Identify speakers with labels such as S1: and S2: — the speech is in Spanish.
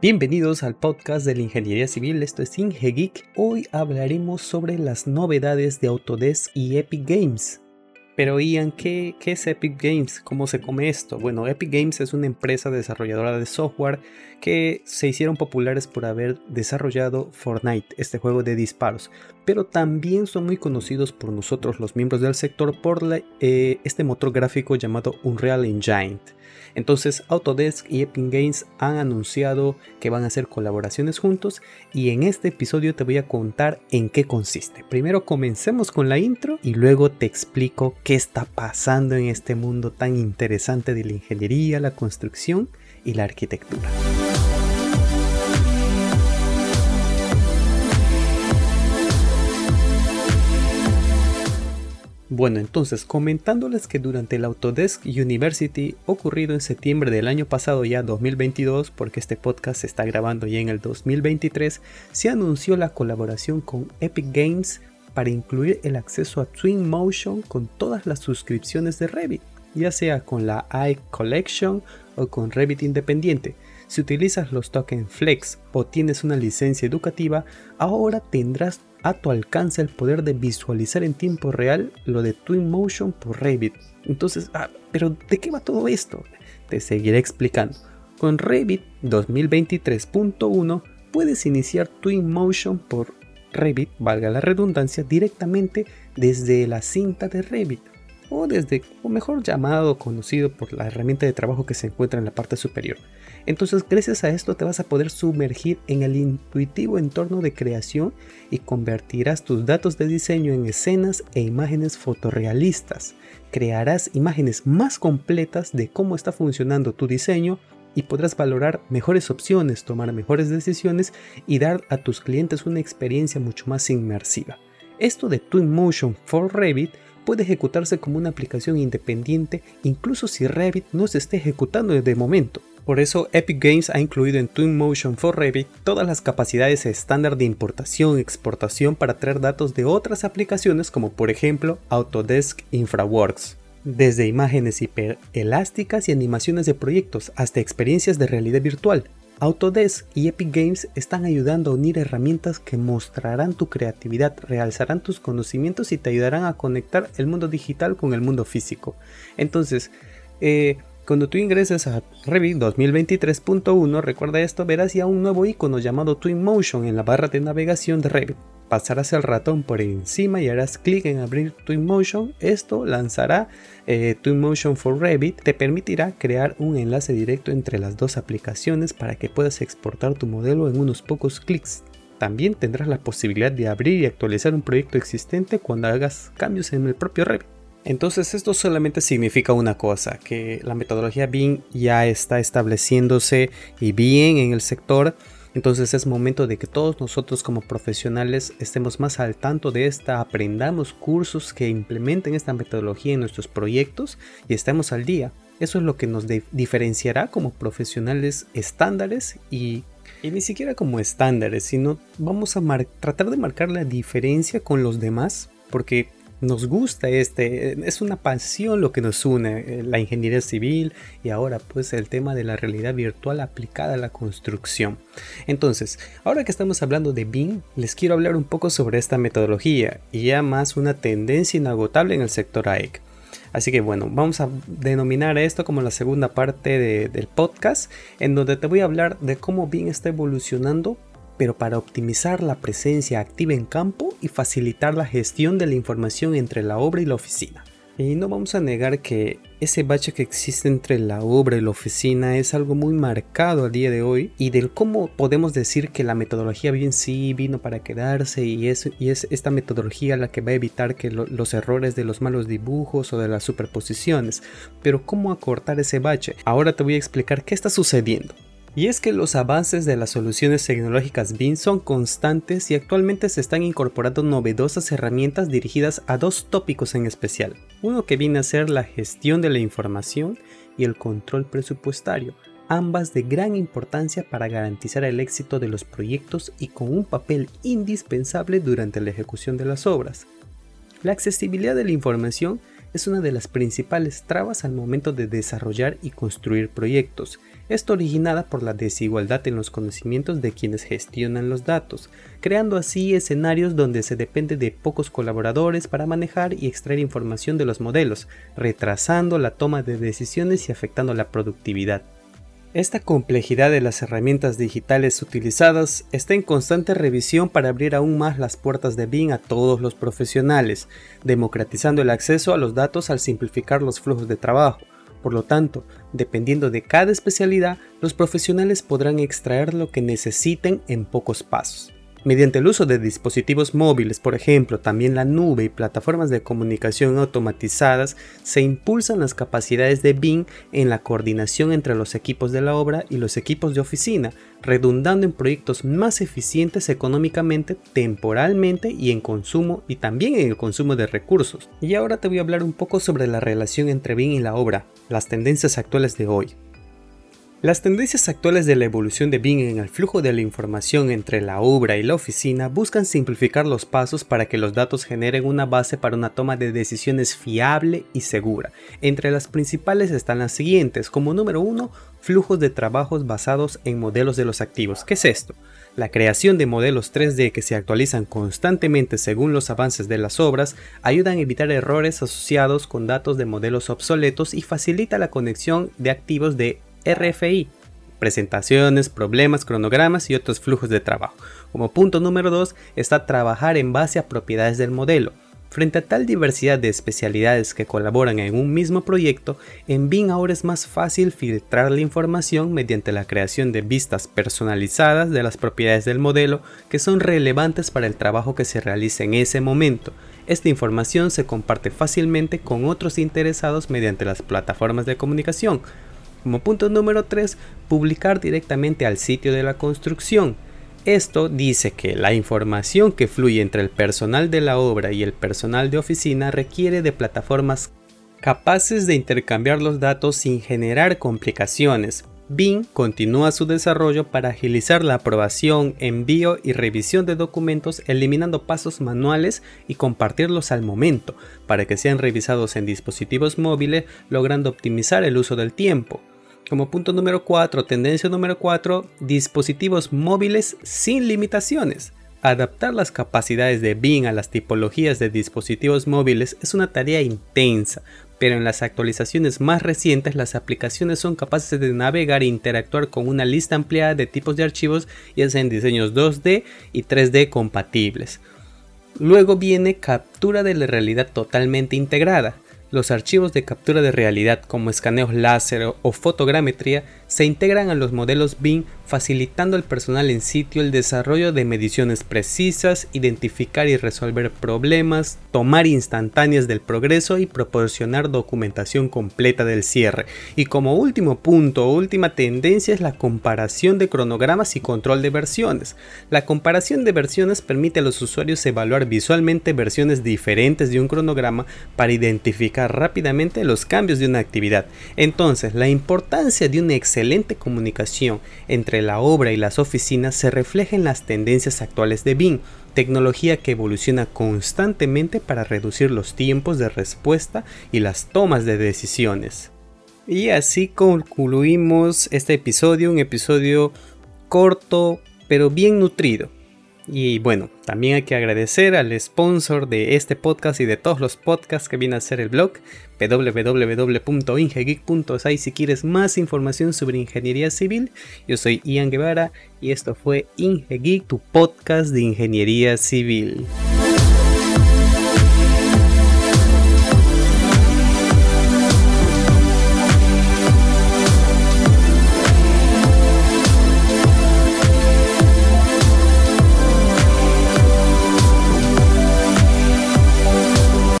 S1: Bienvenidos al podcast de la Ingeniería Civil, esto es IngeGeek. Hoy hablaremos sobre las novedades de Autodesk y Epic Games. Pero Ian, ¿qué, ¿qué, es Epic Games? ¿Cómo se come esto? Bueno, Epic Games es una empresa desarrolladora de software que se hicieron populares por haber desarrollado Fortnite, este juego de disparos. Pero también son muy conocidos por nosotros los miembros del sector por eh, este motor gráfico llamado Unreal Engine. Entonces Autodesk y Epic Games han anunciado que van a hacer colaboraciones juntos y en este episodio te voy a contar en qué consiste. Primero comencemos con la intro y luego te explico qué está pasando en este mundo tan interesante de la ingeniería, la construcción y la arquitectura. Bueno, entonces comentándoles que durante el Autodesk University ocurrido en septiembre del año pasado ya 2022, porque este podcast se está grabando ya en el 2023, se anunció la colaboración con Epic Games para incluir el acceso a Twinmotion con todas las suscripciones de Revit, ya sea con la iCollection o con Revit independiente. Si utilizas los tokens Flex o tienes una licencia educativa, ahora tendrás a tu alcance el poder de visualizar en tiempo real lo de Twinmotion por Revit. Entonces, ah, pero ¿de qué va todo esto? Te seguiré explicando. Con Revit 2023.1 puedes iniciar Twinmotion por Revit, valga la redundancia, directamente desde la cinta de Revit o desde, o mejor llamado, conocido por la herramienta de trabajo que se encuentra en la parte superior. Entonces, gracias a esto te vas a poder sumergir en el intuitivo entorno de creación y convertirás tus datos de diseño en escenas e imágenes fotorrealistas. Crearás imágenes más completas de cómo está funcionando tu diseño y podrás valorar mejores opciones, tomar mejores decisiones y dar a tus clientes una experiencia mucho más inmersiva. Esto de Twinmotion for Revit puede ejecutarse como una aplicación independiente incluso si Revit no se esté ejecutando de momento. Por eso Epic Games ha incluido en Twinmotion for Revit todas las capacidades estándar de importación y exportación para traer datos de otras aplicaciones como por ejemplo Autodesk InfraWorks. Desde imágenes hiperelásticas y animaciones de proyectos hasta experiencias de realidad virtual, Autodesk y Epic Games están ayudando a unir herramientas que mostrarán tu creatividad, realzarán tus conocimientos y te ayudarán a conectar el mundo digital con el mundo físico. Entonces, eh, cuando tú ingreses a Revit 2023.1, recuerda esto, verás ya un nuevo icono llamado Twinmotion en la barra de navegación de Revit pasarás el ratón por encima y harás clic en abrir Twinmotion. Esto lanzará eh, Twinmotion for Revit. Te permitirá crear un enlace directo entre las dos aplicaciones para que puedas exportar tu modelo en unos pocos clics. También tendrás la posibilidad de abrir y actualizar un proyecto existente cuando hagas cambios en el propio Revit. Entonces esto solamente significa una cosa, que la metodología BIM ya está estableciéndose y bien en el sector entonces es momento de que todos nosotros como profesionales estemos más al tanto de esta, aprendamos cursos que implementen esta metodología en nuestros proyectos y estemos al día. Eso es lo que nos diferenciará como profesionales estándares y, ni siquiera como estándares, sino vamos a tratar de marcar la diferencia con los demás porque nos gusta este, es una pasión lo que nos une, eh, la ingeniería civil y ahora pues el tema de la realidad virtual aplicada a la construcción. Entonces, ahora que estamos hablando de BIM, les quiero hablar un poco sobre esta metodología y ya más una tendencia inagotable en el sector AEC. Así que bueno, vamos a denominar esto como la segunda parte del podcast, en donde te voy a hablar de cómo BIM está evolucionando pero para optimizar la presencia activa en campo y facilitar la gestión de la información entre la obra y la oficina. Y no vamos a negar que ese bache que existe entre la obra y la oficina es algo muy marcado a día de hoy y del cómo podemos decir que la metodología bien sí vino para quedarse y es, y es esta metodología la que va a evitar que los errores de los malos dibujos o de las superposiciones. Pero cómo acortar ese bache. Ahora te voy a explicar qué está sucediendo. Y es que los avances de las soluciones tecnológicas BIM son constantes y actualmente se están incorporando novedosas herramientas dirigidas a dos tópicos en especial. Uno que viene a ser la gestión de la información y el control presupuestario, ambas de gran importancia para garantizar el éxito de los proyectos y con un papel indispensable durante la ejecución de las obras. La accesibilidad de la información es una de las principales trabas al momento de desarrollar y construir proyectos. Esto originada por la desigualdad en los conocimientos de quienes gestionan los datos, creando así escenarios donde se depende de pocos colaboradores para manejar y extraer información de los modelos, retrasando la toma de decisiones y afectando la productividad. Esta complejidad de las herramientas digitales utilizadas está en constante revisión para abrir aún más las puertas de Bing a todos los profesionales, democratizando el acceso a los datos al simplificar los flujos de trabajo, por lo tanto, dependiendo de cada especialidad, los profesionales podrán extraer lo que necesiten en pocos pasos. Mediante el uso de dispositivos móviles, por ejemplo, también la nube y plataformas de comunicación automatizadas, se impulsan las capacidades de Bing en la coordinación entre los equipos de la obra y los equipos de oficina, redundando en proyectos más eficientes económicamente, temporalmente y en consumo y también en el consumo de recursos. Y ahora te voy a hablar un poco sobre la relación entre Bing y la obra, las tendencias actuales de hoy. Las tendencias actuales de la evolución de Bing en el flujo de la información entre la obra y la oficina buscan simplificar los pasos para que los datos generen una base para una toma de decisiones fiable y segura. Entre las principales están las siguientes, como número uno, flujos de trabajos basados en modelos de los activos. ¿Qué es esto? La creación de modelos 3D que se actualizan constantemente según los avances de las obras ayudan a evitar errores asociados con datos de modelos obsoletos y facilita la conexión de activos de RFI, presentaciones, problemas, cronogramas y otros flujos de trabajo. Como punto número 2 está trabajar en base a propiedades del modelo. Frente a tal diversidad de especialidades que colaboran en un mismo proyecto, en BIM ahora es más fácil filtrar la información mediante la creación de vistas personalizadas de las propiedades del modelo que son relevantes para el trabajo que se realiza en ese momento. Esta información se comparte fácilmente con otros interesados mediante las plataformas de comunicación, como punto número 3, publicar directamente al sitio de la construcción. Esto dice que la información que fluye entre el personal de la obra y el personal de oficina requiere de plataformas capaces de intercambiar los datos sin generar complicaciones. Bing continúa su desarrollo para agilizar la aprobación, envío y revisión de documentos eliminando pasos manuales y compartirlos al momento para que sean revisados en dispositivos móviles logrando optimizar el uso del tiempo. Como punto número 4, tendencia número 4, dispositivos móviles sin limitaciones. Adaptar las capacidades de Bing a las tipologías de dispositivos móviles es una tarea intensa, pero en las actualizaciones más recientes las aplicaciones son capaces de navegar e interactuar con una lista ampliada de tipos de archivos, ya sean diseños 2D y 3D compatibles. Luego viene captura de la realidad totalmente integrada. Los archivos de captura de realidad como escaneos láser o fotogrametría se integran a los modelos BIM facilitando al personal en sitio el desarrollo de mediciones precisas, identificar y resolver problemas, tomar instantáneas del progreso y proporcionar documentación completa del cierre. Y como último punto o última tendencia es la comparación de cronogramas y control de versiones. La comparación de versiones permite a los usuarios evaluar visualmente versiones diferentes de un cronograma para identificar rápidamente los cambios de una actividad. Entonces, la importancia de una excelente comunicación entre la obra y las oficinas se refleja en las tendencias actuales de BIM, tecnología que evoluciona constantemente para reducir los tiempos de respuesta y las tomas de decisiones. Y así concluimos este episodio, un episodio corto pero bien nutrido. Y bueno, también hay que agradecer al sponsor de este podcast y de todos los podcasts que viene a ser el blog www.ingegeek.site si quieres más información sobre ingeniería civil. Yo soy Ian Guevara y esto fue Ingegeek, tu podcast de ingeniería civil.